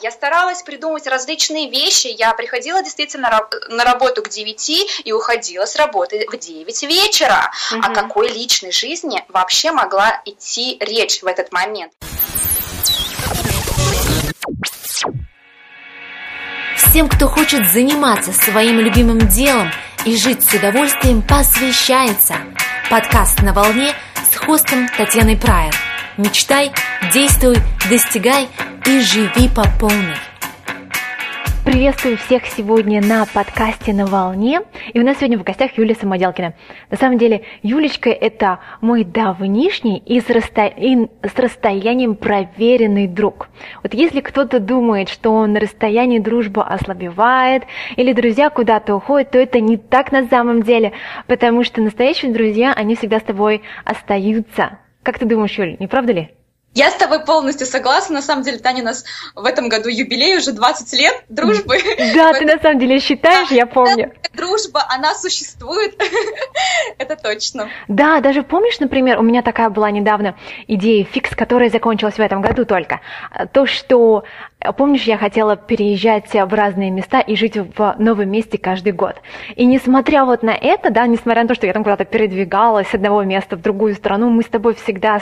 Я старалась придумать различные вещи. Я приходила действительно на работу к 9 и уходила с работы в 9 вечера. Угу. О какой личной жизни вообще могла идти речь в этот момент? Всем, кто хочет заниматься своим любимым делом и жить с удовольствием, посвящается подкаст «На волне» с хостом Татьяной Прайер. Мечтай, действуй, достигай и живи по полной. Приветствую всех сегодня на подкасте «На волне». И у нас сегодня в гостях Юлия Самоделкина. На самом деле, Юлечка – это мой давнишний и с, расто... и с расстоянием проверенный друг. Вот если кто-то думает, что на расстоянии дружба ослабевает или друзья куда-то уходят, то это не так на самом деле, потому что настоящие друзья, они всегда с тобой остаются. Как ты думаешь, Юль, не правда ли? Я с тобой полностью согласна. На самом деле, Таня, у нас в этом году юбилей, уже 20 лет дружбы. Да, ты на самом деле считаешь, я помню. Дружба, она существует. Это точно. Да, даже помнишь, например, у меня такая была недавно идея фикс, которая закончилась в этом году только. То, что Помнишь, я хотела переезжать в разные места и жить в новом месте каждый год. И несмотря вот на это, да, несмотря на то, что я там куда-то передвигалась с одного места в другую страну, мы с тобой всегда,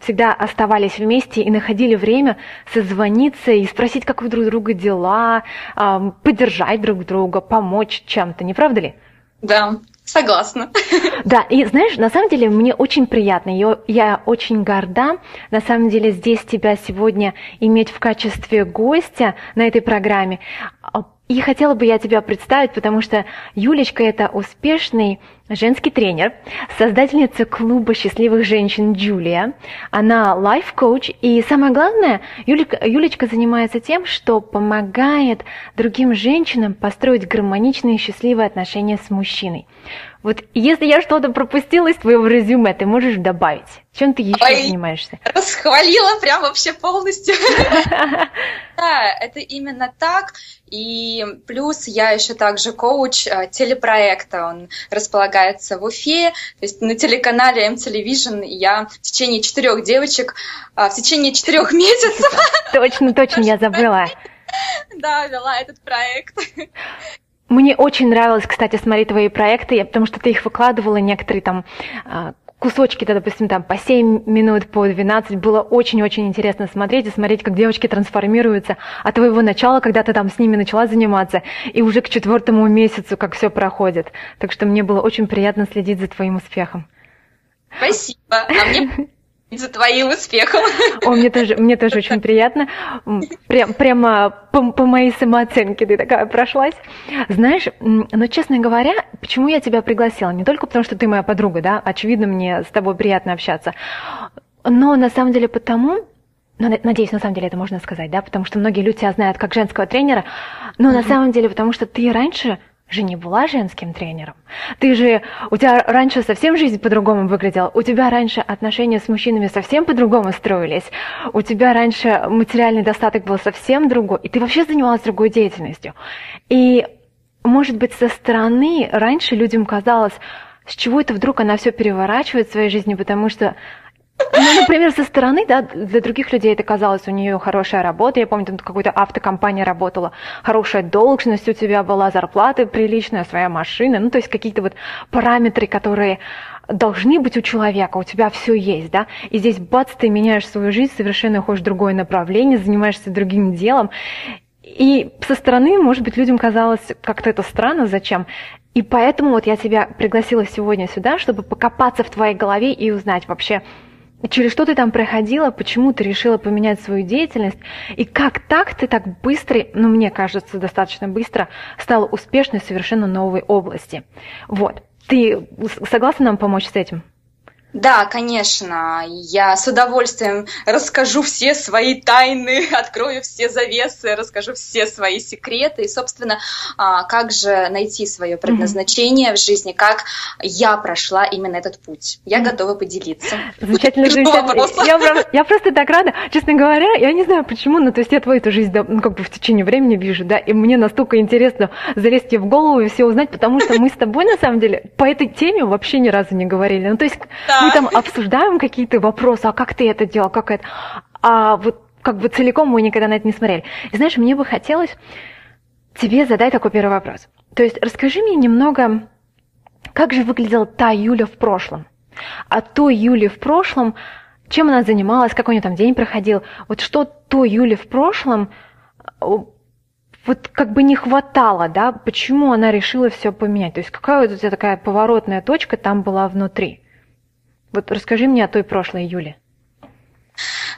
всегда оставались вместе и находили время созвониться и спросить, как у друг друга дела, поддержать друг друга, помочь чем-то, не правда ли? Да, Согласна. Да, и знаешь, на самом деле мне очень приятно, я, я очень горда, на самом деле здесь тебя сегодня иметь в качестве гостя на этой программе. И хотела бы я тебя представить, потому что Юлечка – это успешный женский тренер, создательница клуба счастливых женщин Джулия. Она лайф-коуч, и самое главное, Юлечка, Юлечка занимается тем, что помогает другим женщинам построить гармоничные и счастливые отношения с мужчиной. Вот если я что-то пропустила из твоего резюме, ты можешь добавить. Чем ты еще Ой, занимаешься? Расхвалила прям вообще полностью. Да, это именно так. И плюс я еще также коуч э, телепроекта. Он располагается в Уфе. То есть на телеканале M-Television я в течение четырех девочек, э, в течение четырех месяцев... Точно, точно, я забыла. Да, вела этот проект. Мне очень нравилось, кстати, смотреть твои проекты, потому что ты их выкладывала, некоторые там а, кусочки, да, допустим, там по 7 минут, по 12, было очень-очень интересно смотреть и смотреть, как девочки трансформируются от твоего начала, когда ты там с ними начала заниматься, и уже к четвертому месяцу, как все проходит. Так что мне было очень приятно следить за твоим успехом. Спасибо. А мне за твоим успехом. О, мне тоже, мне тоже очень приятно. Прям, прямо по, по моей самооценке ты такая прошлась. Знаешь, но честно говоря, почему я тебя пригласила? Не только потому, что ты моя подруга, да, очевидно, мне с тобой приятно общаться, но на самом деле потому, ну, надеюсь, на самом деле это можно сказать, да, потому что многие люди тебя знают как женского тренера, но mm-hmm. на самом деле потому что ты раньше же не была женским тренером. Ты же, у тебя раньше совсем жизнь по-другому выглядела, у тебя раньше отношения с мужчинами совсем по-другому строились, у тебя раньше материальный достаток был совсем другой, и ты вообще занималась другой деятельностью. И, может быть, со стороны раньше людям казалось, с чего это вдруг она все переворачивает в своей жизни, потому что ну, например, со стороны, да, для других людей это казалось, у нее хорошая работа, я помню, там какой-то автокомпания работала, хорошая должность у тебя была, зарплата приличная, своя машина, ну, то есть какие-то вот параметры, которые должны быть у человека, у тебя все есть, да, и здесь, бац, ты меняешь свою жизнь, совершенно уходишь в другое направление, занимаешься другим делом, и со стороны, может быть, людям казалось как-то это странно, зачем. И поэтому вот я тебя пригласила сегодня сюда, чтобы покопаться в твоей голове и узнать вообще, через что ты там проходила, почему ты решила поменять свою деятельность, и как так ты так быстро, ну мне кажется, достаточно быстро стала успешной в совершенно новой области. Вот. Ты согласна нам помочь с этим? Да, конечно. Я с удовольствием расскажу все свои тайны, открою все завесы, расскажу все свои секреты. И, собственно, а, как же найти свое предназначение mm-hmm. в жизни, как я прошла именно этот путь. Я mm-hmm. готова поделиться. Замечательно, замечательно. Я, я просто так рада. Честно говоря, я не знаю почему, но то есть я твою эту жизнь ну, как бы в течение времени вижу, да, и мне настолько интересно залезть тебе в голову и все узнать, потому что мы с тобой, на самом деле, по этой теме вообще ни разу не говорили. Ну, то есть да. Мы там обсуждаем какие-то вопросы, а как ты это делал, как это... А вот как бы целиком мы никогда на это не смотрели. И знаешь, мне бы хотелось тебе задать такой первый вопрос. То есть расскажи мне немного, как же выглядела та Юля в прошлом? А той Юли в прошлом, чем она занималась, как у нее там день проходил? Вот что той Юли в прошлом вот как бы не хватало, да, почему она решила все поменять? То есть какая вот у тебя такая поворотная точка там была внутри? Вот расскажи мне о той прошлой Юле.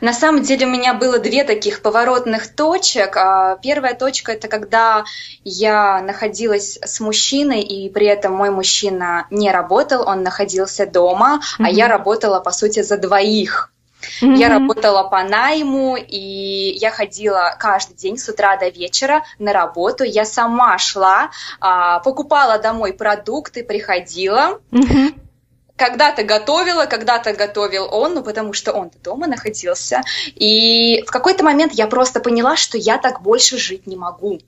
На самом деле у меня было две таких поворотных точек. А, первая точка это когда я находилась с мужчиной, и при этом мой мужчина не работал, он находился дома, mm-hmm. а я работала, по сути, за двоих. Mm-hmm. Я работала по найму, и я ходила каждый день с утра до вечера на работу. Я сама шла, а, покупала домой продукты, приходила. Mm-hmm когда-то готовила, когда-то готовил он, ну потому что он-то дома находился. И в какой-то момент я просто поняла, что я так больше жить не могу.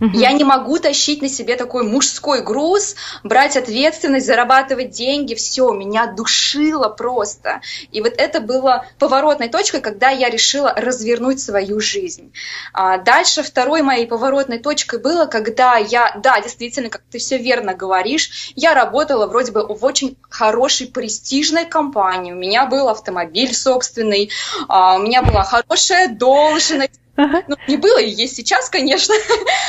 Я не могу тащить на себе такой мужской груз, брать ответственность, зарабатывать деньги, все, меня душило просто. И вот это было поворотной точкой, когда я решила развернуть свою жизнь. А дальше второй моей поворотной точкой было, когда я, да, действительно, как ты все верно говоришь, я работала вроде бы в очень хорошей престижной компании, у меня был автомобиль собственный, а, у меня была хорошая должность, Ага. Ну, не было и есть сейчас, конечно.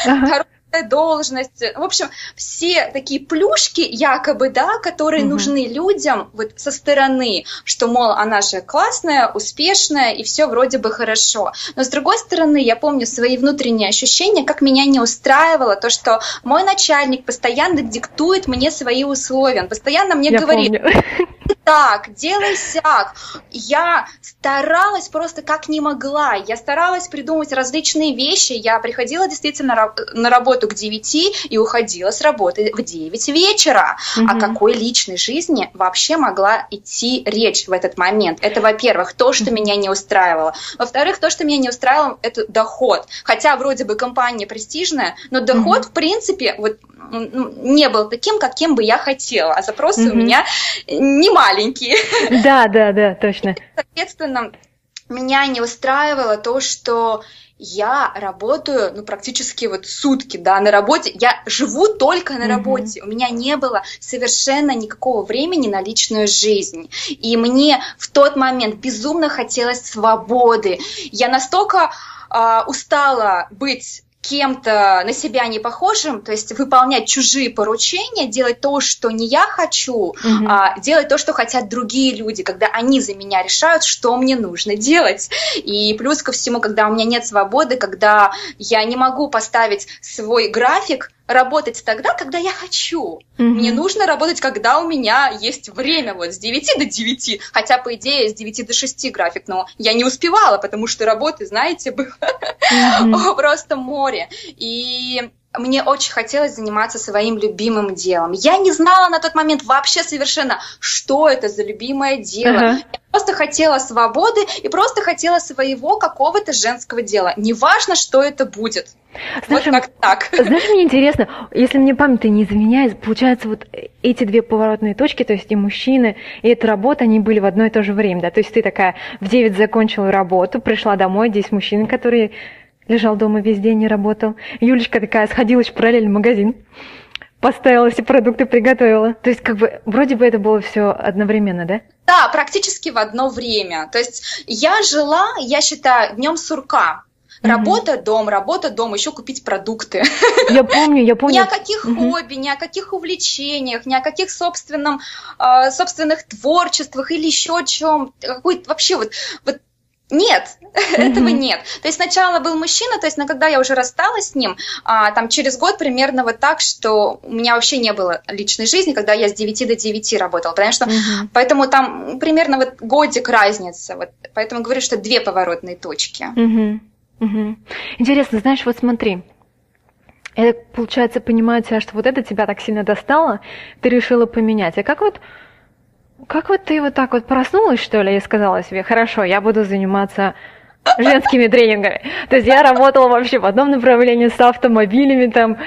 Ага должность. В общем, все такие плюшки, якобы, да, которые угу. нужны людям вот со стороны, что, мол, она же классная, успешная, и все вроде бы хорошо. Но с другой стороны, я помню свои внутренние ощущения, как меня не устраивало то, что мой начальник постоянно диктует мне свои условия. Он постоянно мне я говорит, помню. Так, делай сяк. Я старалась просто как не могла. Я старалась придумать различные вещи. Я приходила действительно на работу к 9 и уходила с работы в 9 вечера. Угу. О какой личной жизни вообще могла идти речь в этот момент? Это, во-первых, то, что меня не устраивало. Во-вторых, то, что меня не устраивало, это доход. Хотя вроде бы компания престижная, но доход, угу. в принципе, вот не был таким, каким бы я хотела, а запросы mm-hmm. у меня не маленькие. Да, да, да, точно. Соответственно, меня не устраивало то, что я работаю, ну, практически вот сутки, да, на работе. Я живу только на работе. Mm-hmm. У меня не было совершенно никакого времени на личную жизнь. И мне в тот момент безумно хотелось свободы. Я настолько э, устала быть кем-то на себя не похожим, то есть выполнять чужие поручения, делать то, что не я хочу, mm-hmm. а делать то, что хотят другие люди, когда они за меня решают, что мне нужно делать. И плюс ко всему, когда у меня нет свободы, когда я не могу поставить свой график, работать тогда, когда я хочу. Mm-hmm. Мне нужно работать, когда у меня есть время, вот с 9 до 9, хотя, по идее, с 9 до 6 график, но я не успевала, потому что работы, знаете, было mm-hmm. просто море. И мне очень хотелось заниматься своим любимым делом. Я не знала на тот момент вообще совершенно, что это за любимое дело. Uh-huh. Я просто хотела свободы и просто хотела своего какого-то женского дела. Неважно, что это будет. Знаешь, вот как так. Знаешь, мне интересно, если мне память не изменяет, получается, вот эти две поворотные точки, то есть и мужчины, и эта работа, они были в одно и то же время, да? То есть ты такая в 9 закончила работу, пришла домой, здесь мужчины, которые лежал дома весь день, не работал. Юлечка такая сходила в параллельный магазин, поставила все продукты, приготовила. То есть как бы вроде бы это было все одновременно, да? Да, практически в одно время. То есть я жила, я считаю, днем сурка. Работа, mm-hmm. дом, работа, дом, еще купить продукты. Я помню, я помню. Ни о каких mm-hmm. хобби, ни о каких увлечениях, ни о каких собственном, э, собственных творчествах или еще чем. Какой вообще вот, вот нет, mm-hmm. этого нет. То есть сначала был мужчина, то есть, но когда я уже рассталась с ним, а, там через год примерно вот так, что у меня вообще не было личной жизни, когда я с 9 до 9 работала, потому что, mm-hmm. поэтому там примерно вот годик разница, вот, поэтому говорю, что две поворотные точки. Mm-hmm. Mm-hmm. Интересно, знаешь, вот смотри, я, получается, понимаю тебя, что вот это тебя так сильно достало, ты решила поменять. А как вот как вот ты вот так вот проснулась, что ли, и сказала себе, хорошо, я буду заниматься женскими тренингами. То есть я работала вообще в одном направлении с автомобилями там,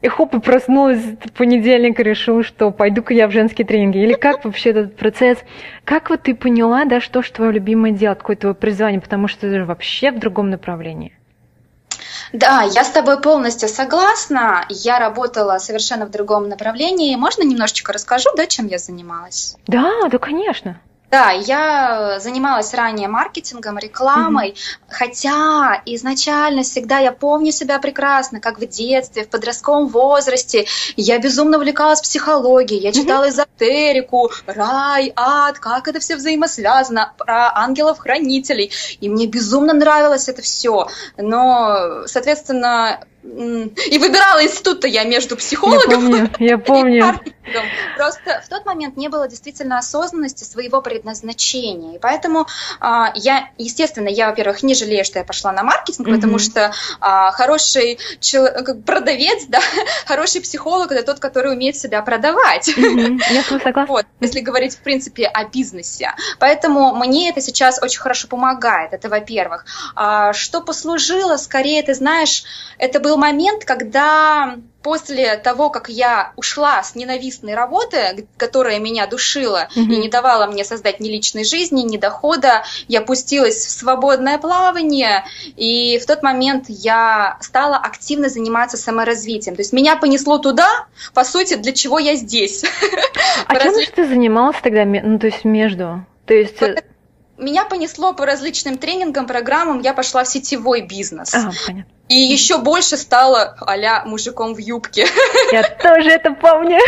и хоп, и проснулась в понедельник и решила, что пойду-ка я в женские тренинги. Или как вообще этот процесс? Как вот ты поняла, да, что же твое любимое дело, какое твое призвание, потому что ты же вообще в другом направлении? Да, я с тобой полностью согласна. Я работала совершенно в другом направлении. Можно немножечко расскажу, да, чем я занималась? Да, да, конечно. Да, я занималась ранее маркетингом, рекламой, mm-hmm. хотя изначально всегда я помню себя прекрасно, как в детстве, в подростковом возрасте. Я безумно увлекалась психологией, я читала mm-hmm. эзотерику, рай, ад, как это все взаимосвязано, про ангелов-хранителей. И мне безумно нравилось это все. Но, соответственно, и выбирала институт-то я между психологом я помню, я помню. и маркетингом. Просто в тот момент не было действительно осознанности своего предназначения. И поэтому а, я, естественно, я, во-первых, не жалею, что я пошла на маркетинг, mm-hmm. потому что а, хороший человек, продавец, да, хороший психолог это тот, который умеет себя продавать. Mm-hmm. Я согласна. Вот, если говорить, в принципе, о бизнесе. Поэтому мне это сейчас очень хорошо помогает. Это, во-первых. А, что послужило, скорее, ты знаешь, это был был момент, когда после того, как я ушла с ненавистной работы, которая меня душила mm-hmm. и не давала мне создать ни личной жизни, ни дохода, я пустилась в свободное плавание, и в тот момент я стала активно заниматься саморазвитием. То есть меня понесло туда, по сути, для чего я здесь. А чем же ты занималась тогда, ну, то есть между? То есть меня понесло по различным тренингам, программам, я пошла в сетевой бизнес. А, понятно. И еще больше стала а мужиком в юбке. Я тоже это помню.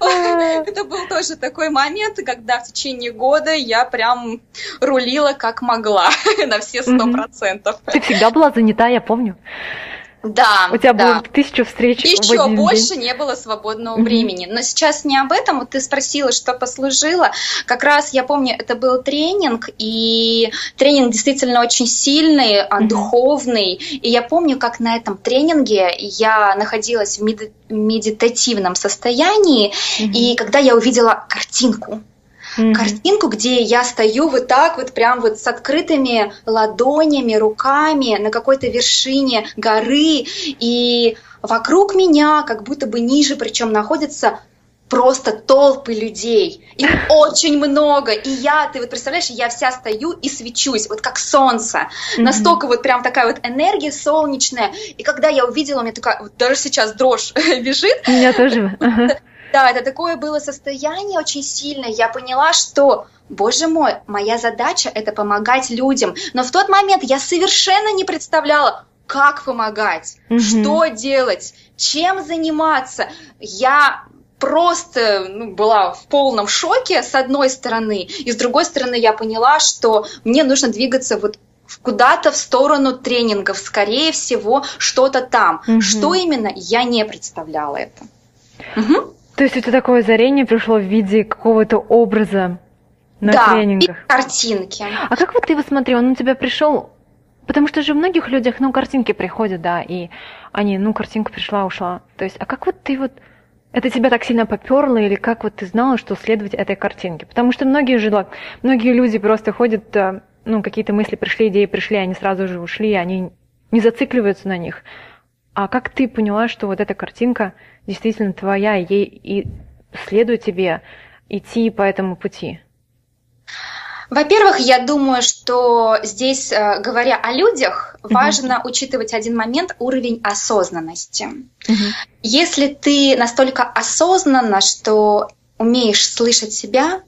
Это был тоже такой момент, когда в течение года я прям рулила как могла на все сто процентов. Ты всегда была занята, я помню. Да. У тебя да. было тысячу встреч. Еще в один больше день. не было свободного mm-hmm. времени. Но сейчас не об этом. Вот ты спросила, что послужило. Как раз я помню, это был тренинг, и тренинг действительно очень сильный, mm-hmm. духовный. И я помню, как на этом тренинге я находилась в медитативном состоянии, mm-hmm. и когда я увидела картинку mm-hmm. картинку, где я стою вот так вот прям вот с открытыми ладонями, руками на какой-то вершине горы, и вокруг меня, как будто бы ниже, причем находятся просто толпы людей. Их очень много. И я, ты вот представляешь, я вся стою и свечусь, вот как солнце. Mm-hmm. Настолько вот прям такая вот энергия солнечная. И когда я увидела, у меня такая, вот даже сейчас дрожь бежит. У меня тоже. Да, это такое было состояние очень сильное. Я поняла, что Боже мой, моя задача это помогать людям. Но в тот момент я совершенно не представляла, как помогать, угу. что делать, чем заниматься. Я просто ну, была в полном шоке с одной стороны, и с другой стороны я поняла, что мне нужно двигаться вот куда-то в сторону тренингов, скорее всего, что-то там. Угу. Что именно, я не представляла это. Угу. То есть это такое озарение пришло в виде какого-то образа на да, тренингах? Да, картинки. А как вот ты его смотрел? Он у тебя пришел Потому что же у многих людях, ну, картинки приходят, да, и они, ну, картинка пришла, ушла. То есть, а как вот ты вот, это тебя так сильно поперло, или как вот ты знала, что следовать этой картинке? Потому что многие же, многие люди просто ходят, э, ну, какие-то мысли пришли, идеи пришли, они сразу же ушли, они не зацикливаются на них. А как ты поняла, что вот эта картинка действительно твоя, ей и следует тебе идти по этому пути? Во-первых, я думаю, что здесь, э, говоря о людях, важно uh-huh. учитывать один момент уровень осознанности. Uh-huh. Если ты настолько осознанна, что умеешь слышать себя,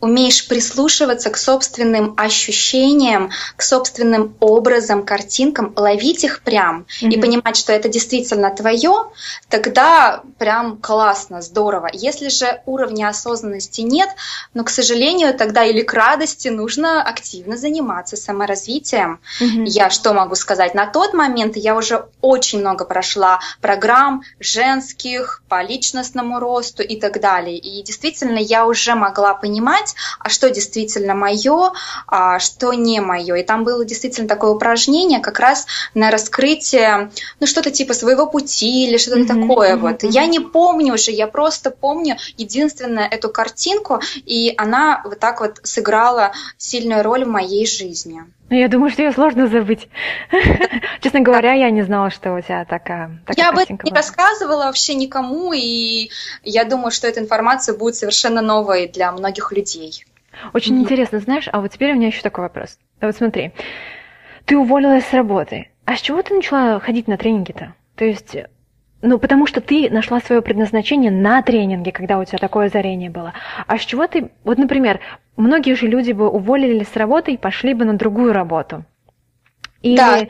умеешь прислушиваться к собственным ощущениям, к собственным образам, картинкам, ловить их прям mm-hmm. и понимать, что это действительно твое, тогда прям классно, здорово. Если же уровня осознанности нет, но, к сожалению, тогда или к радости нужно активно заниматься саморазвитием. Mm-hmm. Я что могу сказать? На тот момент я уже очень много прошла программ женских по личностному росту и так далее. И действительно я уже могла понимать, понять, а что действительно мое, а что не мое. И там было действительно такое упражнение как раз на раскрытие, ну, что-то типа своего пути или что-то mm-hmm, такое. Mm-hmm. Вот. Я не помню уже, я просто помню единственное эту картинку, и она вот так вот сыграла сильную роль в моей жизни. Ну, я думаю, что ее сложно забыть. Честно говоря, я не знала, что у тебя такая, такая Я об этом не рассказывала вообще никому, и я думаю, что эта информация будет совершенно новой для многих людей. Очень mm-hmm. интересно, знаешь, а вот теперь у меня еще такой вопрос. Вот смотри, ты уволилась с работы, а с чего ты начала ходить на тренинги-то? То есть, ну, потому что ты нашла свое предназначение на тренинге, когда у тебя такое озарение было. А с чего ты, вот, например, многие же люди бы уволились с работы и пошли бы на другую работу. Или, да.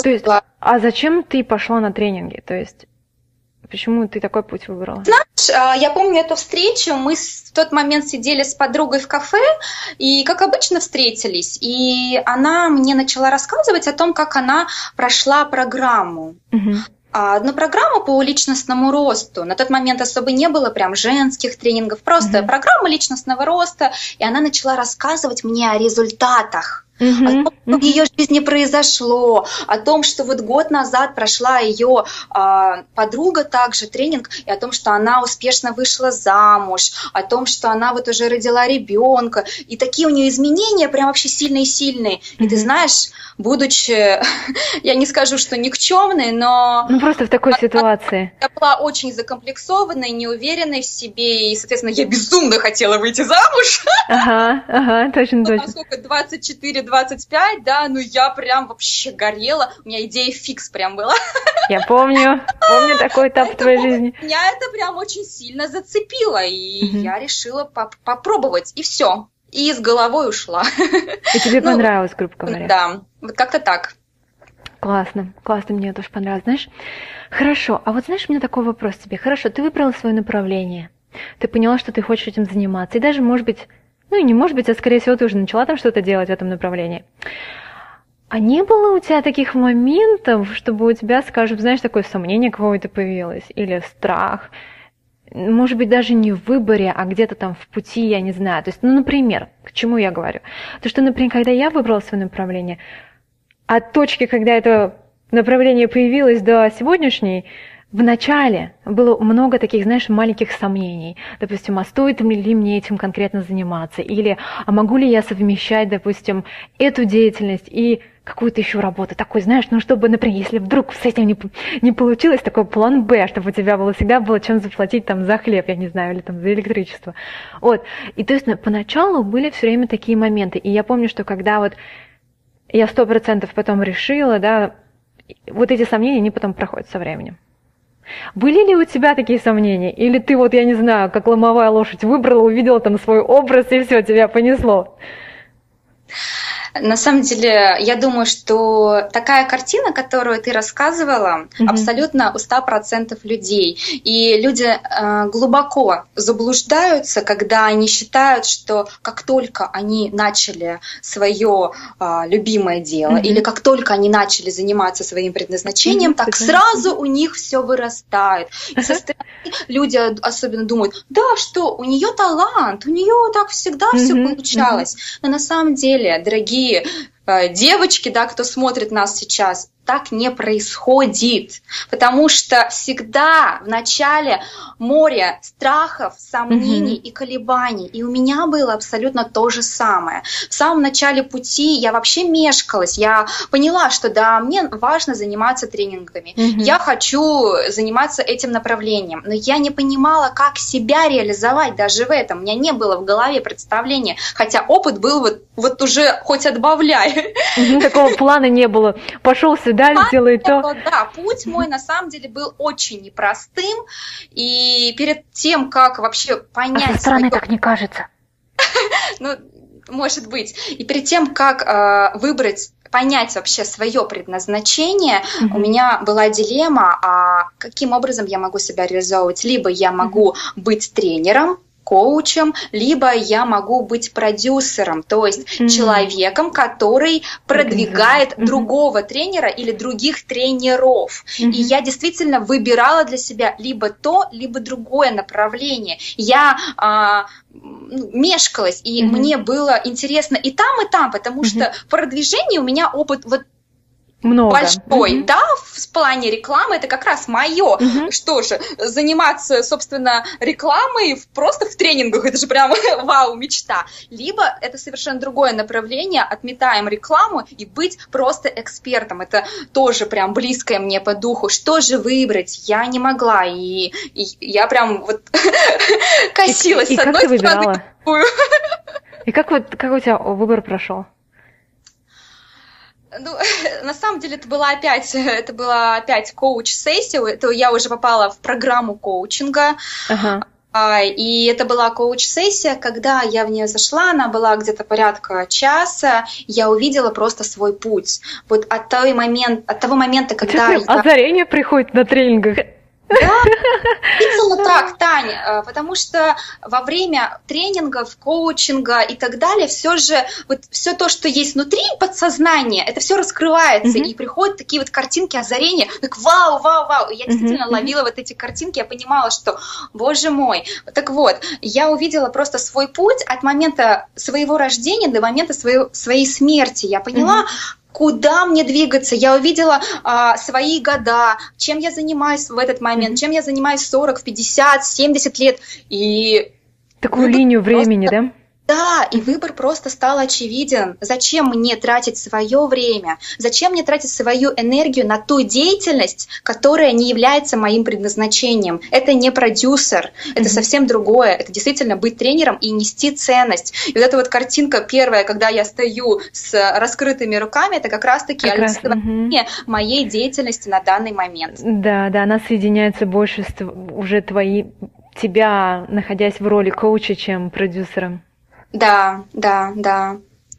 То есть, а зачем ты пошла на тренинги? То есть, почему ты такой путь выбрала? Знаешь, а, я помню эту встречу, мы в тот момент сидели с подругой в кафе, и, как обычно, встретились. И она мне начала рассказывать о том, как она прошла программу. Угу одну программу по личностному росту. На тот момент особо не было прям женских тренингов, просто mm-hmm. программа личностного роста, и она начала рассказывать мне о результатах mm-hmm. о том, что в ее жизни произошло, о том, что вот год назад прошла ее а, подруга также тренинг, и о том, что она успешно вышла замуж, о том, что она вот уже родила ребенка, и такие у нее изменения прям вообще сильные-сильные. Mm-hmm. И ты знаешь, будучи, я не скажу, что никчемной, но... Ну просто в такой ситуации. Я была очень закомплексованной, неуверенной в себе, и, соответственно, я безумно хотела выйти замуж. Ага, ага, точно, точно. Насколько 24 25, да, ну я прям вообще горела, у меня идея фикс прям была. Я помню, помню такой этап в твоей жизни. Меня это прям очень сильно зацепило, и я решила попробовать, и все. И с головой ушла. И тебе ну, понравилось, грубо говоря. Да, вот как-то так. Классно, классно, мне тоже понравилось. Знаешь, хорошо, а вот знаешь, у меня такой вопрос тебе. Хорошо, ты выбрала свое направление, ты поняла, что ты хочешь этим заниматься, и даже, может быть, ну и не может быть, а скорее всего ты уже начала там что-то делать в этом направлении. А не было у тебя таких моментов, чтобы у тебя, скажем, знаешь, такое сомнение какое-то появилось, или страх, может быть, даже не в выборе, а где-то там в пути, я не знаю. То есть, ну, например, к чему я говорю? То, что, например, когда я выбрала свое направление, от точки, когда это направление появилось до сегодняшней, в начале было много таких, знаешь, маленьких сомнений. Допустим, а стоит ли мне этим конкретно заниматься? Или, а могу ли я совмещать, допустим, эту деятельность и какую-то еще работу, такой, знаешь, ну, чтобы, например, если вдруг с этим не, не получилось, такой план Б, чтобы у тебя было всегда было чем заплатить там за хлеб, я не знаю, или там за электричество. Вот. И то есть поначалу были все время такие моменты. И я помню, что когда вот я сто процентов потом решила, да, вот эти сомнения, они потом проходят со временем. Были ли у тебя такие сомнения? Или ты вот, я не знаю, как ломовая лошадь выбрала, увидела там свой образ и все, тебя понесло? На самом деле, я думаю, что такая картина, которую ты рассказывала, mm-hmm. абсолютно у 100% людей. И люди э, глубоко заблуждаются, когда они считают, что как только они начали свое э, любимое дело, mm-hmm. или как только они начали заниматься своим предназначением, mm-hmm. так сразу у них все вырастает. И со стороны люди особенно думают, да, что у нее талант, у нее так всегда mm-hmm. все получалось. Но на самом деле, дорогие э, девочки, да, кто смотрит нас сейчас, так не происходит, потому что всегда в начале море страхов, сомнений mm-hmm. и колебаний. И у меня было абсолютно то же самое. В самом начале пути я вообще мешкалась. Я поняла, что да, мне важно заниматься тренингами. Mm-hmm. Я хочу заниматься этим направлением. Но я не понимала, как себя реализовать даже в этом. У меня не было в голове представления. Хотя опыт был вот, вот уже хоть отбавляй. Такого плана не было. Пошел сюда, сделай то. Да, путь мой на самом деле был очень непростым. И и перед тем, как вообще понять... А со стороны свое... так не кажется. ну, может быть. И перед тем, как э, выбрать понять вообще свое предназначение, mm-hmm. у меня была дилемма, а каким образом я могу себя реализовывать. Либо я могу mm-hmm. быть тренером, коучем, либо я могу быть продюсером, то есть mm-hmm. человеком, который продвигает mm-hmm. другого тренера или других тренеров. Mm-hmm. И я действительно выбирала для себя либо то, либо другое направление. Я а, мешкалась, и mm-hmm. мне было интересно и там, и там, потому mm-hmm. что в продвижении у меня опыт вот много. большой, угу. да, в плане рекламы, это как раз мое. Угу. Что же, заниматься, собственно, рекламой просто в тренингах, это же прям вау, мечта. Либо это совершенно другое направление, отметаем рекламу и быть просто экспертом. Это тоже прям близкое мне по духу. Что же выбрать? Я не могла, и, и я прям вот косилась и, и с одной стороны. И как вот как у тебя выбор прошел? Ну, на самом деле это была опять, это была опять коуч-сессия, это я уже попала в программу коучинга. Ага. А, и это была коуч-сессия, когда я в нее зашла, она была где-то порядка часа, я увидела просто свой путь. Вот от того, момент, от того момента, когда... я... Озарение приходит на тренингах. Да, именно так, Таня, э, потому что во время тренингов, коучинга и так далее, все же вот все то, что есть внутри подсознания, это все раскрывается, mm-hmm. и приходят такие вот картинки озарения, так вау, вау, вау, и я действительно mm-hmm. ловила вот эти картинки, я понимала, что, боже мой, так вот, я увидела просто свой путь от момента своего рождения до момента своей, своей смерти, я поняла, mm-hmm куда мне двигаться. Я увидела а, свои года, чем я занимаюсь в этот момент, чем я занимаюсь 40, 50, 70 лет. И Такую линию времени, просто... да? Да, и выбор просто стал очевиден. Зачем мне тратить свое время? Зачем мне тратить свою энергию на ту деятельность, которая не является моим предназначением? Это не продюсер, это mm-hmm. совсем другое. Это действительно быть тренером и нести ценность. И вот эта вот картинка первая, когда я стою с раскрытыми руками, это как раз-таки как раз, угу. моей деятельности на данный момент. Да, да, она соединяется больше с уже твои тебя, находясь в роли коуча, чем продюсером. Да, да, да.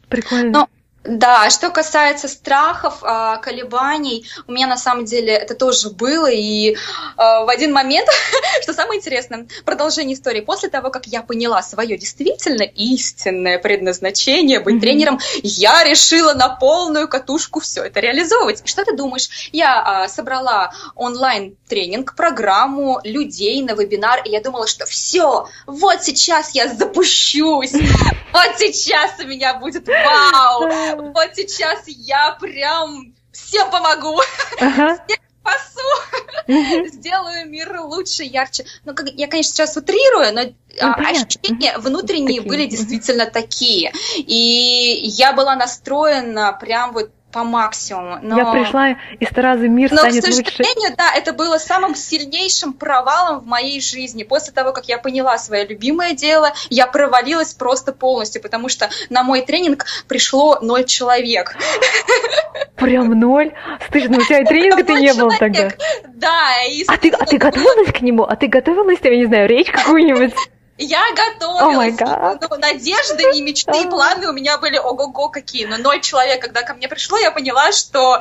Прикольно. Но да, что касается страхов, а, колебаний, у меня на самом деле это тоже было, и а, в один момент, что самое интересное, продолжение истории, после того, как я поняла свое действительно истинное предназначение быть mm-hmm. тренером, я решила на полную катушку все это реализовывать. Что ты думаешь? Я а, собрала онлайн-тренинг, программу людей на вебинар, и я думала, что все, вот сейчас я запущусь, вот сейчас у меня будет вау, вот сейчас я прям всем помогу, ага. всем спасу, сделаю мир лучше, ярче. Ну, как, я, конечно, сейчас утрирую, но ну, а, ощущения внутренние такие. были действительно такие. И я была настроена прям вот по максимуму. Но... Я пришла, и сразу мир но, станет лучше. Но, к сожалению, лучше. да, это было самым сильнейшим провалом в моей жизни. После того, как я поняла свое любимое дело, я провалилась просто полностью, потому что на мой тренинг пришло ноль человек. Прям ноль? Стыдно, у тебя и тренинга-то не было тогда. Да. И, а ты, а ты готовилась к нему? А ты готовилась, я не знаю, речь какую-нибудь? Я готовилась. Oh ну, надежды и мечты, и планы у меня были ого-го какие. Но ноль человек, когда ко мне пришло, я поняла, что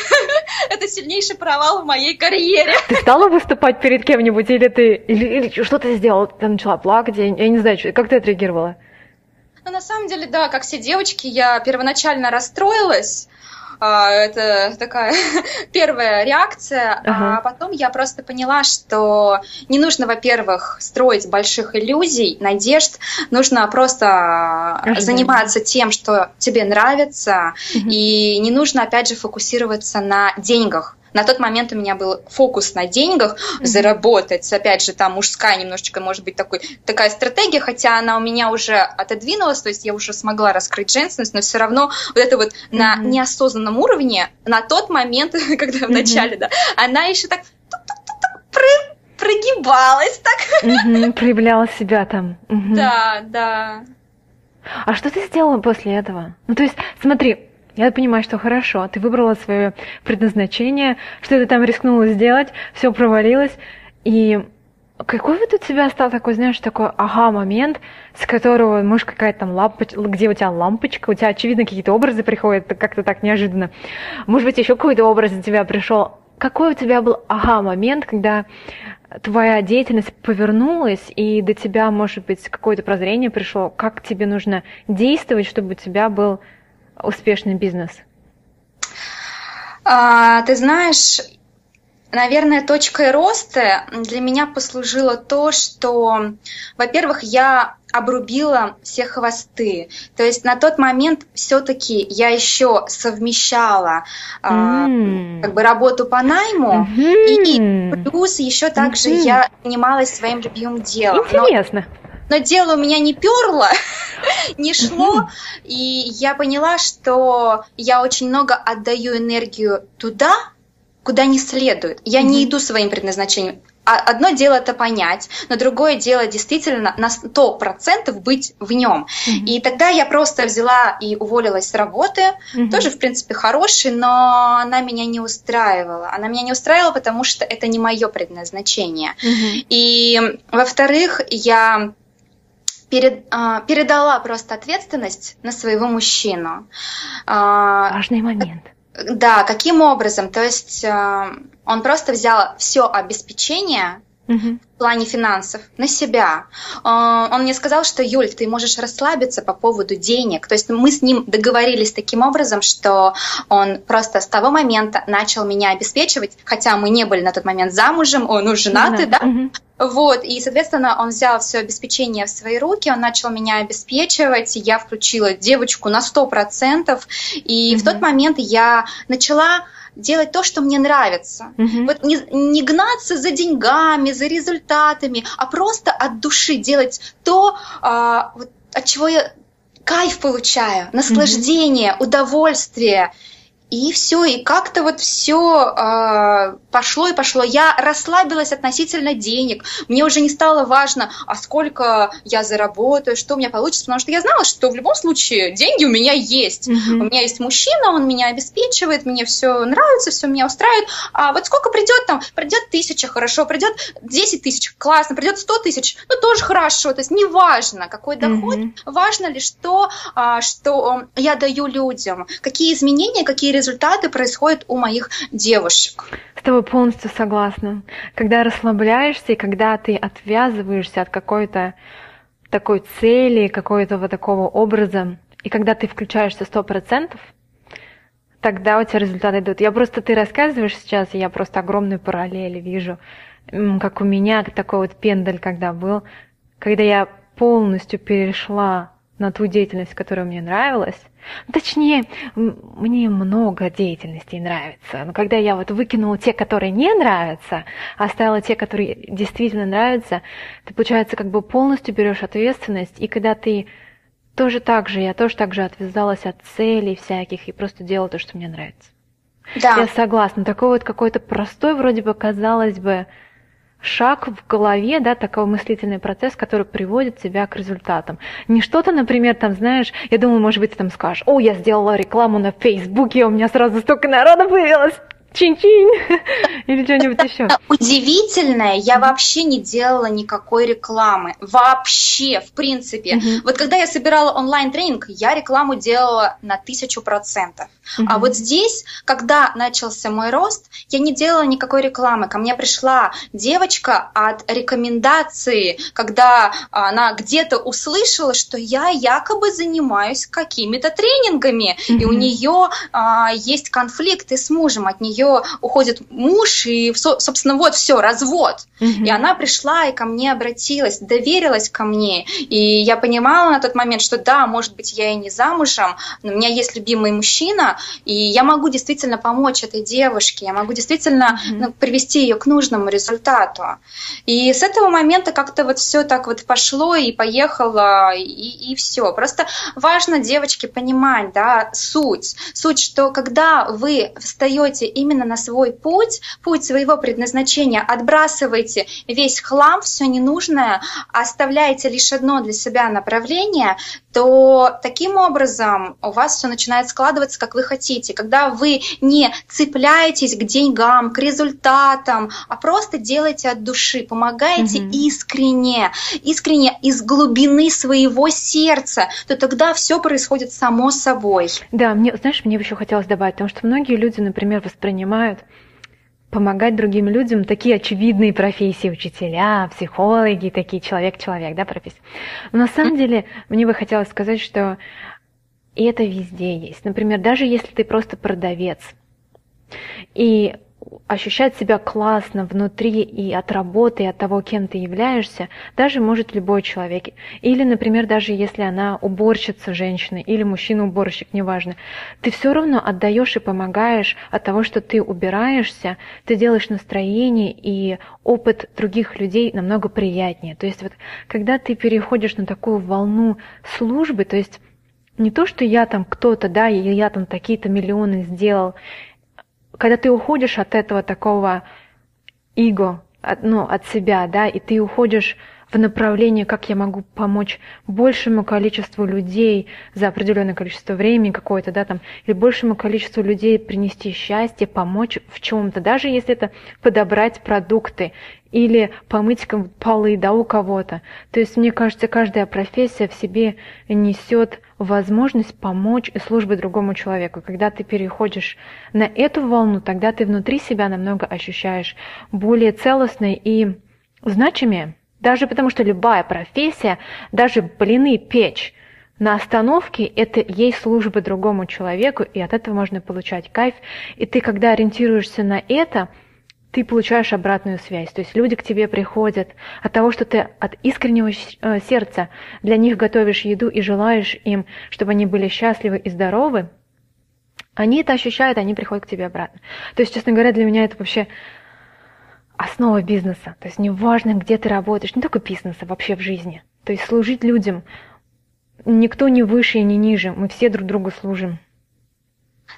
это сильнейший провал в моей карьере. Ты стала выступать перед кем-нибудь, или ты или, или что ты сделала? Ты начала плакать? Я, я не знаю, как ты отреагировала? Ну, на самом деле, да, как все девочки, я первоначально расстроилась, это такая первая реакция. Ага. А потом я просто поняла, что не нужно, во-первых, строить больших иллюзий, надежд. Нужно просто ага. заниматься тем, что тебе нравится. Угу. И не нужно, опять же, фокусироваться на деньгах. На тот момент у меня был фокус на деньгах, mm-hmm. заработать. Опять же, там мужская немножечко, может быть, такой, такая стратегия, хотя она у меня уже отодвинулась, то есть я уже смогла раскрыть женственность, но все равно вот это вот mm-hmm. на неосознанном уровне, на тот момент, когда mm-hmm. в начале, да, она еще так прогибалась так. Угу, проявляла себя там. Угу. Да, да. А что ты сделала после этого? Ну, то есть, смотри, я понимаю, что хорошо, ты выбрала свое предназначение, что ты там рискнула сделать, все провалилось, и какой вот у тебя стал такой, знаешь, такой ага-момент, с которого, может, какая-то там лампочка, где у тебя лампочка, у тебя, очевидно, какие-то образы приходят как-то так неожиданно. Может быть, еще какой-то образ у тебя пришел. Какой у тебя был ага-момент, когда твоя деятельность повернулась, и до тебя, может быть, какое-то прозрение пришло, как тебе нужно действовать, чтобы у тебя был успешный бизнес? А, ты знаешь, наверное, точкой роста для меня послужило то, что, во-первых, я обрубила все хвосты. То есть на тот момент все-таки я еще совмещала mm. э, как бы работу по найму mm-hmm. и плюс еще также mm-hmm. я занималась своим любимым делом. Интересно. Но, но дело у меня не перло, не шло, и я поняла, что я очень много отдаю энергию туда, куда не следует. Я не иду своим предназначением. А одно дело это понять, но другое дело действительно на 100% быть в нем. Mm-hmm. И тогда я просто взяла и уволилась с работы, mm-hmm. тоже, в принципе, хороший, но она меня не устраивала. Она меня не устраивала, потому что это не мое предназначение. Mm-hmm. И, во-вторых, я перед, а, передала просто ответственность на своего мужчину. А, Важный момент. Да, каким образом? То есть э, он просто взял все обеспечение угу. в плане финансов на себя. Э, он мне сказал, что Юль, ты можешь расслабиться по поводу денег. То есть мы с ним договорились таким образом, что он просто с того момента начал меня обеспечивать, хотя мы не были на тот момент замужем, он уже женатый, да? да? Угу. Вот, и, соответственно, он взял все обеспечение в свои руки, он начал меня обеспечивать, я включила девочку на 100%, и mm-hmm. в тот момент я начала делать то, что мне нравится. Mm-hmm. Вот не, не гнаться за деньгами, за результатами, а просто от души делать то, а, вот, от чего я кайф получаю, наслаждение, mm-hmm. удовольствие. И все, и как-то вот все э, а, пошло и пошло. Я расслабилась относительно денег. Мне уже не стало важно, а сколько я заработаю, что у меня получится, потому что я знала, что в любом случае деньги у меня есть. Mm-hmm. У меня есть мужчина, он меня обеспечивает, мне все нравится, все меня устраивает. А вот сколько придет там? Придет тысяча, хорошо, придет 10 тысяч, классно, придет 100 тысяч, ну тоже хорошо. То есть не важно, какой доход, mm-hmm. важно лишь то, а, что я даю людям, какие изменения, какие результаты происходят у моих девушек. С тобой полностью согласна. Когда расслабляешься и когда ты отвязываешься от какой-то такой цели, какого-то вот такого образа, и когда ты включаешься сто процентов, тогда у тебя результаты идут. Я просто, ты рассказываешь сейчас, и я просто огромную параллель вижу, как у меня такой вот пендель, когда был, когда я полностью перешла на ту деятельность, которая мне нравилась. Точнее, мне много деятельностей нравится. Но когда я вот выкинула те, которые не нравятся, а оставила те, которые действительно нравятся, ты, получается, как бы полностью берешь ответственность, и когда ты тоже так же, я тоже так же отвязалась от целей всяких и просто делала то, что мне нравится. Да. Я согласна. Такой вот какой-то простой, вроде бы, казалось бы, шаг в голове, да, такой мыслительный процесс, который приводит тебя к результатам. Не что-то, например, там, знаешь, я думаю, может быть, ты там скажешь, о, я сделала рекламу на Фейсбуке, у меня сразу столько народа появилось чин-чин или что-нибудь еще. Удивительное, я вообще не делала никакой рекламы. Вообще, в принципе. Uh-huh. Вот когда я собирала онлайн-тренинг, я рекламу делала на тысячу процентов. Uh-huh. А вот здесь, когда начался мой рост, я не делала никакой рекламы. Ко мне пришла девочка от рекомендации, когда она где-то услышала, что я якобы занимаюсь какими-то тренингами, uh-huh. и у нее а, есть конфликты с мужем, от нее нее уходит муж, и, собственно, вот все, развод. Угу. И она пришла и ко мне обратилась, доверилась ко мне. И я понимала на тот момент, что да, может быть, я и не замужем, но у меня есть любимый мужчина, и я могу действительно помочь этой девушке, я могу действительно угу. ну, привести ее к нужному результату. И с этого момента как-то вот все так вот пошло и поехало, и, и все. Просто важно, девочки, понимать, да, суть. Суть, что когда вы встаете именно именно на свой путь, путь своего предназначения, отбрасывайте весь хлам, все ненужное, оставляете лишь одно для себя направление, то таким образом у вас все начинает складываться, как вы хотите. Когда вы не цепляетесь к деньгам, к результатам, а просто делаете от души, помогаете угу. искренне, искренне из глубины своего сердца, то тогда все происходит само собой. Да, мне, знаешь, мне еще хотелось добавить, потому что многие люди, например, воспринимают помогать другим людям такие очевидные профессии, учителя, психологи, такие человек-человек, да, профессии. Но на самом деле мне бы хотелось сказать, что это везде есть. Например, даже если ты просто продавец, и ощущать себя классно внутри и от работы, и от того, кем ты являешься, даже может любой человек. Или, например, даже если она уборщица женщина или мужчина-уборщик, неважно, ты все равно отдаешь и помогаешь от того, что ты убираешься, ты делаешь настроение, и опыт других людей намного приятнее. То есть вот когда ты переходишь на такую волну службы, то есть не то, что я там кто-то, да, и я там такие-то миллионы сделал, когда ты уходишь от этого такого иго, от, ну, от себя, да, и ты уходишь в направлении, как я могу помочь большему количеству людей за определенное количество времени какое-то, да, там, или большему количеству людей принести счастье, помочь в чем-то, даже если это подобрать продукты или помыть полы, да, у кого-то. То есть, мне кажется, каждая профессия в себе несет возможность помочь и службы другому человеку. Когда ты переходишь на эту волну, тогда ты внутри себя намного ощущаешь более целостной и значимее. Даже потому, что любая профессия, даже блины печь, на остановке это ей служба другому человеку, и от этого можно получать кайф. И ты, когда ориентируешься на это, ты получаешь обратную связь. То есть люди к тебе приходят от того, что ты от искреннего э, сердца для них готовишь еду и желаешь им, чтобы они были счастливы и здоровы, они это ощущают, они приходят к тебе обратно. То есть, честно говоря, для меня это вообще основа бизнеса. То есть неважно, где ты работаешь, не только бизнеса, вообще в жизни. То есть служить людям. Никто не выше и не ниже. Мы все друг другу служим.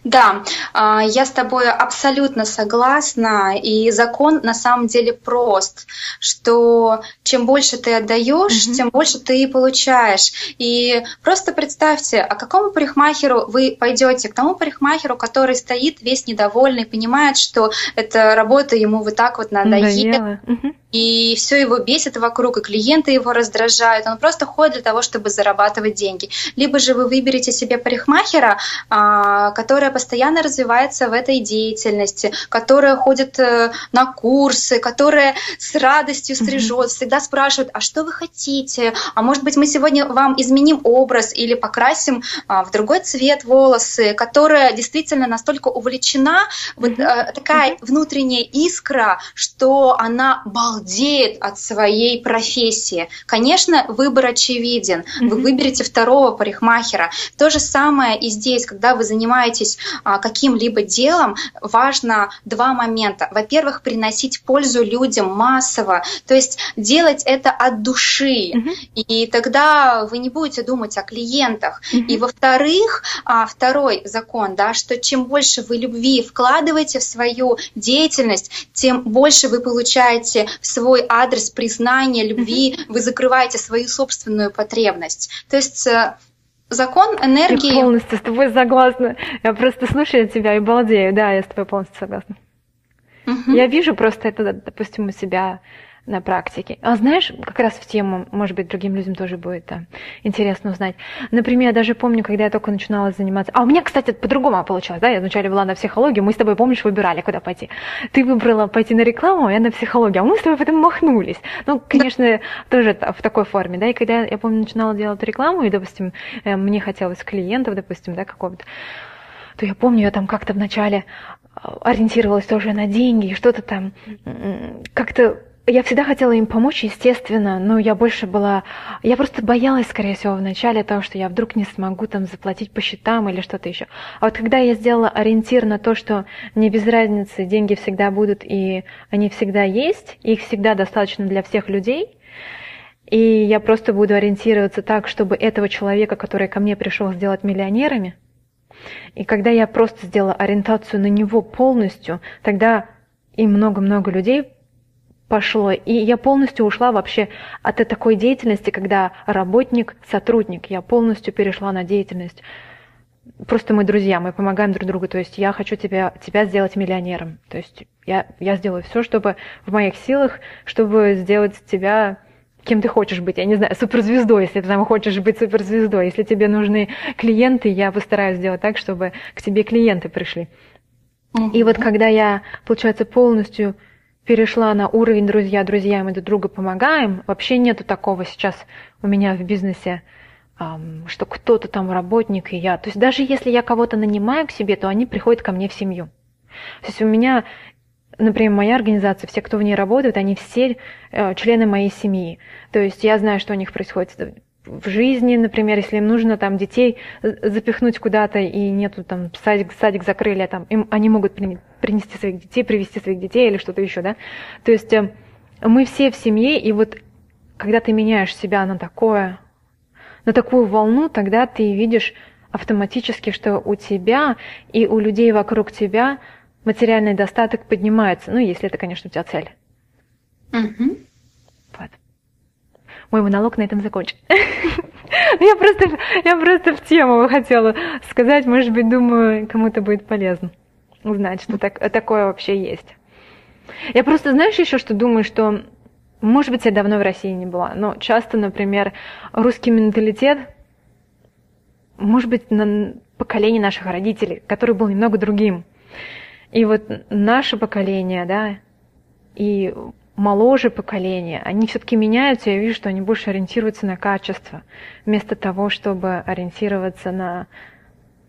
Да, а, я с тобой абсолютно согласна, и закон на самом деле прост, что чем больше ты отдаешь, mm-hmm. тем больше ты получаешь. И просто представьте, а какому парикмахеру вы пойдете? К тому парикмахеру, который стоит весь недовольный, понимает, что эта работа ему вот так вот надоела. Mm-hmm и все его бесит вокруг, и клиенты его раздражают. Он просто ходит для того, чтобы зарабатывать деньги. Либо же вы выберете себе парикмахера, а, которая постоянно развивается в этой деятельности, которая ходит э, на курсы, которая с радостью стрижет, всегда спрашивает, а что вы хотите? А может быть, мы сегодня вам изменим образ или покрасим а, в другой цвет волосы, которая действительно настолько увлечена, вот э, такая внутренняя искра, что она балдеет от своей профессии. Конечно, выбор очевиден. Mm-hmm. Вы выберете второго парикмахера. То же самое и здесь, когда вы занимаетесь а, каким-либо делом, важно два момента. Во-первых, приносить пользу людям массово, то есть делать это от души. Mm-hmm. И тогда вы не будете думать о клиентах. Mm-hmm. И во-вторых, а, второй закон, да, что чем больше вы любви вкладываете в свою деятельность, тем больше вы получаете в свой адрес признания, любви, вы закрываете свою собственную потребность. То есть э, закон энергии... Я полностью с тобой согласна. Я просто слушаю тебя и балдею. Да, я с тобой полностью согласна. Угу. Я вижу просто это, допустим, у себя на практике. А знаешь, как раз в тему, может быть, другим людям тоже будет да, интересно узнать. Например, я даже помню, когда я только начинала заниматься... А у меня, кстати, по-другому получилось, да? Я вначале была на психологию, мы с тобой, помнишь, выбирали, куда пойти. Ты выбрала пойти на рекламу, а я на психологию, а мы с тобой потом махнулись. Ну, конечно, тоже в такой форме, да? И когда я, помню, начинала делать рекламу, и, допустим, э, мне хотелось клиентов, допустим, да, какого-то, то я помню, я там как-то вначале а, ориентировалась тоже на деньги, что-то там как-то я всегда хотела им помочь, естественно, но я больше была... Я просто боялась, скорее всего, вначале того, что я вдруг не смогу там заплатить по счетам или что-то еще. А вот когда я сделала ориентир на то, что мне без разницы деньги всегда будут, и они всегда есть, их всегда достаточно для всех людей, и я просто буду ориентироваться так, чтобы этого человека, который ко мне пришел, сделать миллионерами, и когда я просто сделала ориентацию на него полностью, тогда и много-много людей пошло. И я полностью ушла вообще от такой деятельности, когда работник, сотрудник. Я полностью перешла на деятельность. Просто мы друзья, мы помогаем друг другу. То есть я хочу тебя, тебя сделать миллионером. То есть я, я сделаю все, чтобы в моих силах, чтобы сделать тебя кем ты хочешь быть, я не знаю, суперзвездой, если ты там хочешь быть суперзвездой. Если тебе нужны клиенты, я постараюсь сделать так, чтобы к тебе клиенты пришли. Mm-hmm. И вот когда я, получается, полностью перешла на уровень друзья, друзья, мы друг другу помогаем. Вообще нету такого сейчас у меня в бизнесе, что кто-то там работник и я. То есть даже если я кого-то нанимаю к себе, то они приходят ко мне в семью. То есть у меня например, моя организация, все, кто в ней работают, они все э, члены моей семьи. То есть я знаю, что у них происходит в жизни, например, если им нужно там детей запихнуть куда-то и нету там садик, садик закрыли, а там им, они могут принести своих детей, привести своих детей или что-то еще, да. То есть э, мы все в семье, и вот когда ты меняешь себя на такое, на такую волну, тогда ты видишь автоматически, что у тебя и у людей вокруг тебя материальный достаток поднимается. Ну, если это, конечно, у тебя цель. Угу. Мой монолог на этом закончен. Я просто, я просто в тему хотела сказать, может быть, думаю, кому-то будет полезно узнать, что так, такое вообще есть. Я просто, знаешь, еще что думаю, что, может быть, я давно в России не была, но часто, например, русский менталитет, может быть, на поколение наших родителей, который был немного другим. И вот наше поколение, да, и моложе поколение, они все-таки меняются, я вижу, что они больше ориентируются на качество, вместо того, чтобы ориентироваться на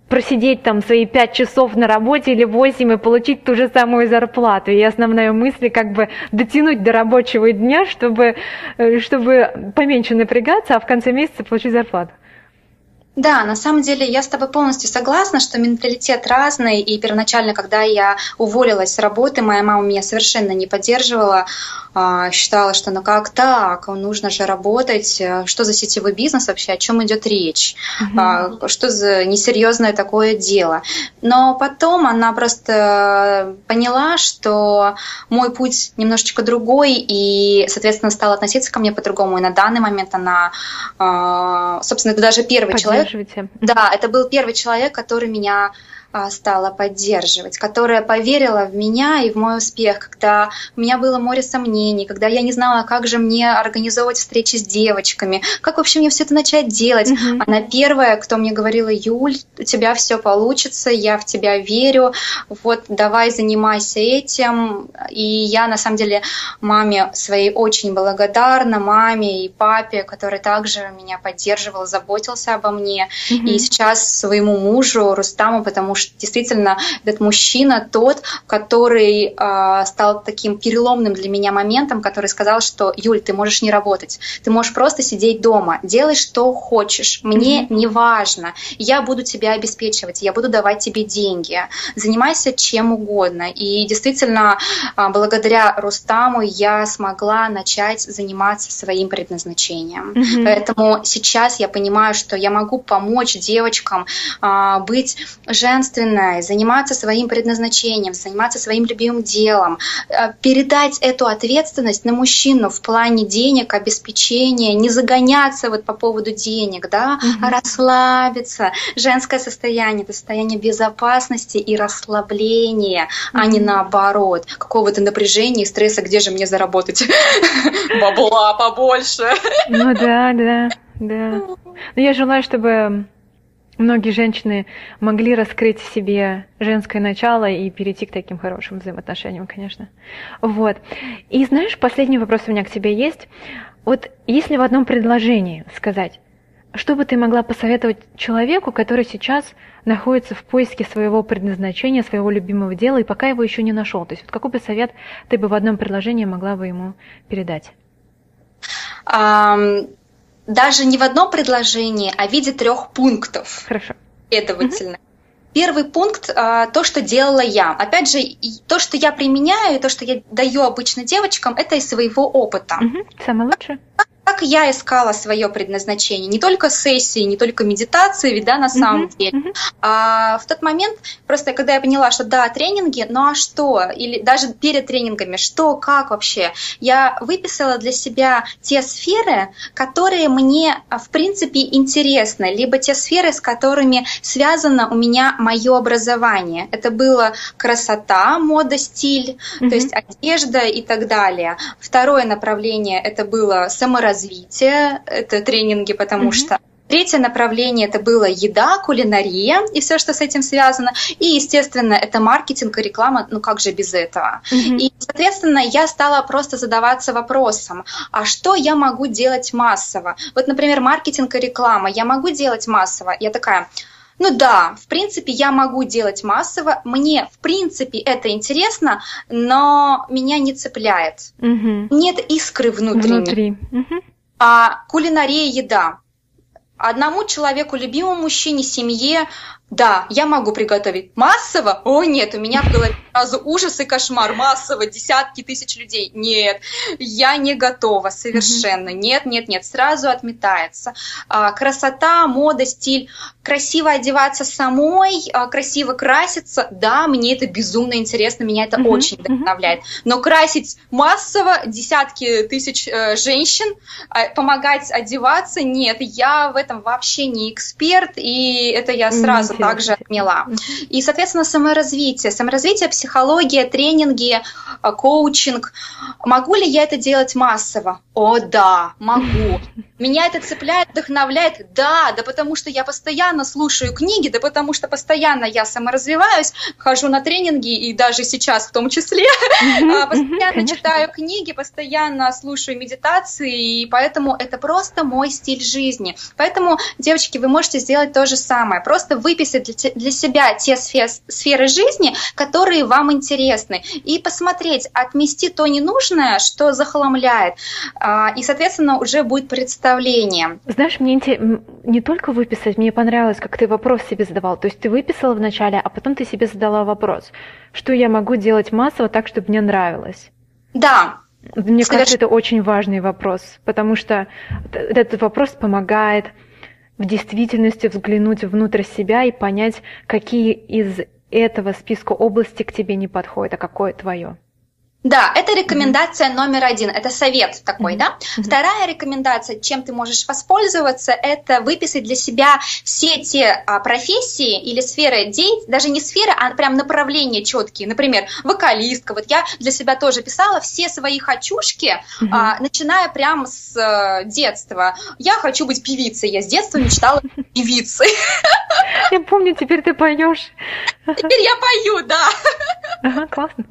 просидеть там свои пять часов на работе или восемь и получить ту же самую зарплату. И основная мысль как бы дотянуть до рабочего дня, чтобы, э, чтобы поменьше напрягаться, а в конце месяца получить зарплату. Да, на самом деле я с тобой полностью согласна, что менталитет разный, и первоначально, когда я уволилась с работы, моя мама меня совершенно не поддерживала, а, считала, что ну как так, нужно же работать, что за сетевой бизнес вообще, о чем идет речь, угу. что за несерьезное такое дело. Но потом она просто поняла, что мой путь немножечко другой, и, соответственно, стала относиться ко мне по-другому. И на данный момент она, а, собственно, это даже первый человек, поддерживаете. Да, это был первый человек, который меня стала поддерживать, которая поверила в меня и в мой успех, когда у меня было море сомнений, когда я не знала, как же мне организовывать встречи с девочками, как вообще мне все это начать делать. Mm-hmm. Она первая, кто мне говорила, Юль, у тебя все получится, я в тебя верю, вот давай занимайся этим. И я на самом деле маме своей очень благодарна, маме и папе, который также меня поддерживал, заботился обо мне. Mm-hmm. И сейчас своему мужу Рустаму, потому что что действительно этот мужчина тот, который э, стал таким переломным для меня моментом, который сказал, что Юль, ты можешь не работать, ты можешь просто сидеть дома, делай что хочешь, мне mm-hmm. не важно, я буду тебя обеспечивать, я буду давать тебе деньги, занимайся чем угодно. И действительно, э, благодаря Рустаму я смогла начать заниматься своим предназначением. Mm-hmm. Поэтому сейчас я понимаю, что я могу помочь девочкам э, быть женственными, ответственной, заниматься своим предназначением, заниматься своим любимым делом, э, передать эту ответственность на мужчину в плане денег, обеспечения, не загоняться вот по поводу денег, да, угу. а расслабиться. Женское состояние, это состояние безопасности и расслабления, угу. а не наоборот, какого-то напряжения и стресса, где же мне заработать бабла побольше. Ну да, да, да. Но я желаю, чтобы многие женщины могли раскрыть в себе женское начало и перейти к таким хорошим взаимоотношениям, конечно. Вот. И знаешь, последний вопрос у меня к тебе есть. Вот если в одном предложении сказать, что бы ты могла посоветовать человеку, который сейчас находится в поиске своего предназначения, своего любимого дела, и пока его еще не нашел? То есть вот какой бы совет ты бы в одном предложении могла бы ему передать? Um даже не в одном предложении, а в виде трех пунктов. Хорошо. Следовательно. Угу. Первый пункт а, то, что делала я. Опять же, то, что я применяю, то, что я даю обычно девочкам, это из своего опыта. Угу. Самое лучшее как я искала свое предназначение, не только сессии, не только медитации, ведь да, на самом mm-hmm. деле. Mm-hmm. А в тот момент, просто когда я поняла, что да, тренинги, ну а что? Или даже перед тренингами, что, как вообще? Я выписала для себя те сферы, которые мне, а, в принципе, интересны, либо те сферы, с которыми связано у меня мое образование. Это было красота, мода, стиль, mm-hmm. то есть одежда и так далее. Второе направление это было саморазвитие, развития, это тренинги, потому mm-hmm. что Третье направление это было еда, кулинария и все, что с этим связано. И, естественно, это маркетинг и реклама, ну как же без этого. Mm-hmm. И, соответственно, я стала просто задаваться вопросом, а что я могу делать массово? Вот, например, маркетинг и реклама. Я могу делать массово? Я такая, Ну да, в принципе, я могу делать массово. Мне, в принципе, это интересно, но меня не цепляет. Угу. Нет искры внутренней. Внутри. Угу. А кулинария еда. Одному человеку, любимому мужчине, семье да, я могу приготовить массово. О, нет, у меня в голове сразу ужас и кошмар. Массово, десятки тысяч людей. Нет, я не готова совершенно. Mm-hmm. Нет, нет, нет, сразу отметается. А, красота, мода, стиль. Красиво одеваться самой, а, красиво краситься. Да, мне это безумно интересно, меня это mm-hmm. очень вдохновляет. Но красить массово десятки тысяч э, женщин, э, помогать одеваться, нет, я в этом вообще не эксперт, и это я сразу также отмела. И, соответственно, саморазвитие. Саморазвитие, психология, тренинги, э, коучинг. Могу ли я это делать массово? О, да, могу. Меня это цепляет, вдохновляет? Да, да потому что я постоянно слушаю книги, да потому что постоянно я саморазвиваюсь, хожу на тренинги и даже сейчас в том числе, а, постоянно читаю книги, постоянно слушаю медитации, и поэтому это просто мой стиль жизни. Поэтому, девочки, вы можете сделать то же самое. Просто выписать для себя те сферы жизни, которые вам интересны, и посмотреть, отмести то ненужное, что захламляет, а, и, соответственно, уже будет представление представление. Знаешь, мне не только выписать, мне понравилось, как ты вопрос себе задавал. То есть ты выписала вначале, а потом ты себе задала вопрос, что я могу делать массово так, чтобы мне нравилось. Да. Мне Соверш... кажется, это очень важный вопрос, потому что этот вопрос помогает в действительности взглянуть внутрь себя и понять, какие из этого списка области к тебе не подходят, а какое твое. Да, это рекомендация mm-hmm. номер один, это совет такой, mm-hmm. да. Mm-hmm. Вторая рекомендация, чем ты можешь воспользоваться, это выписать для себя все те а, профессии или сферы деятельности, даже не сферы, а прям направления четкие. Например, вокалистка. Вот я для себя тоже писала все свои хочушки, mm-hmm. а, начиная прям с а, детства. Я хочу быть певицей, я с детства мечтала певицей. Я помню, теперь ты поешь. Теперь я пою, да. Ага, классно.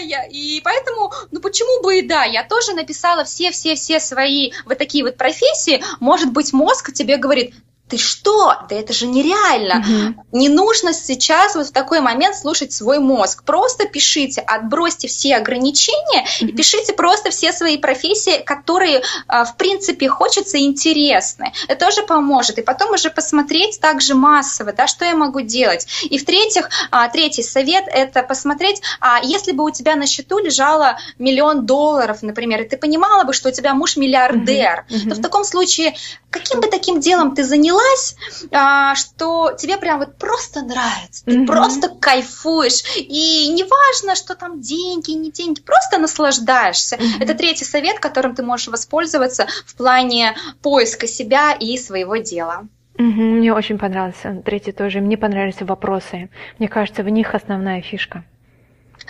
Я, и поэтому, ну почему бы и да, я тоже написала все-все-все свои вот такие вот профессии. Может быть, мозг тебе говорит, ты что? Да это же нереально. Угу. Не нужно сейчас вот в такой момент слушать свой мозг. Просто пишите, отбросьте все ограничения угу. и пишите просто все свои профессии, которые, а, в принципе, хочется и интересны. Это тоже поможет. И потом уже посмотреть также массово, да, что я могу делать. И в-третьих, а, третий совет – это посмотреть, а если бы у тебя на счету лежало миллион долларов, например, и ты понимала бы, что у тебя муж миллиардер, угу. то в таком случае каким бы таким делом ты занялась, занялась, а, что тебе прям вот просто нравится, ты mm-hmm. просто кайфуешь, и неважно, что там деньги, не деньги, просто наслаждаешься. Mm-hmm. Это третий совет, которым ты можешь воспользоваться в плане поиска себя и своего дела. Угу, мне очень понравился. Третий тоже. Мне понравились вопросы. Мне кажется, в них основная фишка.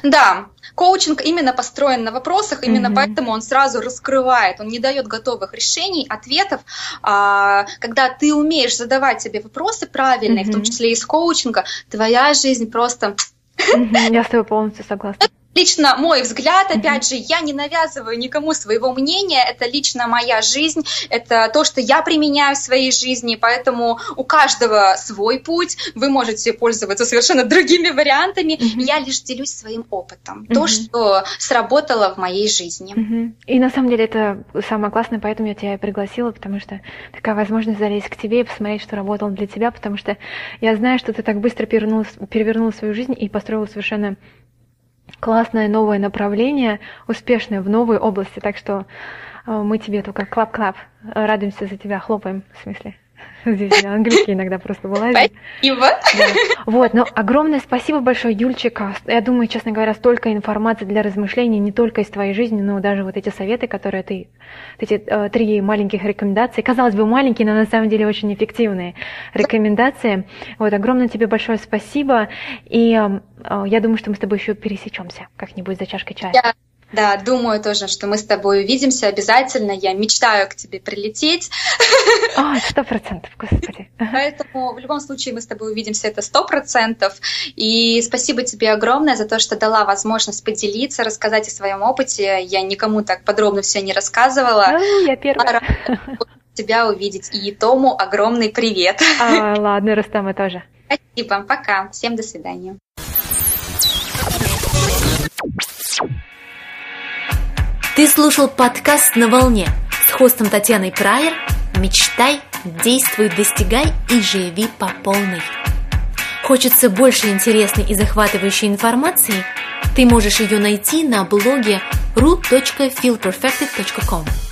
Да, коучинг именно построен на вопросах, именно mm-hmm. поэтому он сразу раскрывает, он не дает готовых решений, ответов. А, когда ты умеешь задавать себе вопросы правильные, mm-hmm. в том числе из коучинга, твоя жизнь просто... Mm-hmm, я с тобой полностью согласна лично мой взгляд, опять же, я не навязываю никому своего мнения, это лично моя жизнь, это то, что я применяю в своей жизни, поэтому у каждого свой путь, вы можете пользоваться совершенно другими вариантами, mm-hmm. я лишь делюсь своим опытом, mm-hmm. то, что сработало в моей жизни. Mm-hmm. И на самом деле это самое классное, поэтому я тебя и пригласила, потому что такая возможность залезть к тебе и посмотреть, что работало для тебя, потому что я знаю, что ты так быстро перевернула, перевернула свою жизнь и построила совершенно классное новое направление, успешное в новой области. Так что э, мы тебе только клап-клап, радуемся за тебя, хлопаем, в смысле. Здесь английский иногда просто вылазит. Спасибо. Да. Вот, ну, огромное спасибо большое, Юльчика. Я думаю, честно говоря, столько информации для размышлений не только из твоей жизни, но даже вот эти советы, которые ты, эти э, три маленьких рекомендации, казалось бы, маленькие, но на самом деле очень эффективные рекомендации. Вот, огромное тебе большое спасибо. И э, я думаю, что мы с тобой еще пересечемся как-нибудь за чашкой чая. Я да, думаю тоже, что мы с тобой увидимся обязательно. Я мечтаю к тебе прилететь. А, сто процентов, господи. Поэтому в любом случае мы с тобой увидимся, это сто процентов. И спасибо тебе огромное за то, что дала возможность поделиться, рассказать о своем опыте. Я никому так подробно все не рассказывала. А, я первая тебя увидеть. И Тому огромный привет. А, ладно, Рустама тоже. Спасибо, пока. Всем до свидания. Ты слушал подкаст «На волне» с хостом Татьяной Прайер. Мечтай, действуй, достигай и живи по полной. Хочется больше интересной и захватывающей информации? Ты можешь ее найти на блоге ru.feelperfected.com.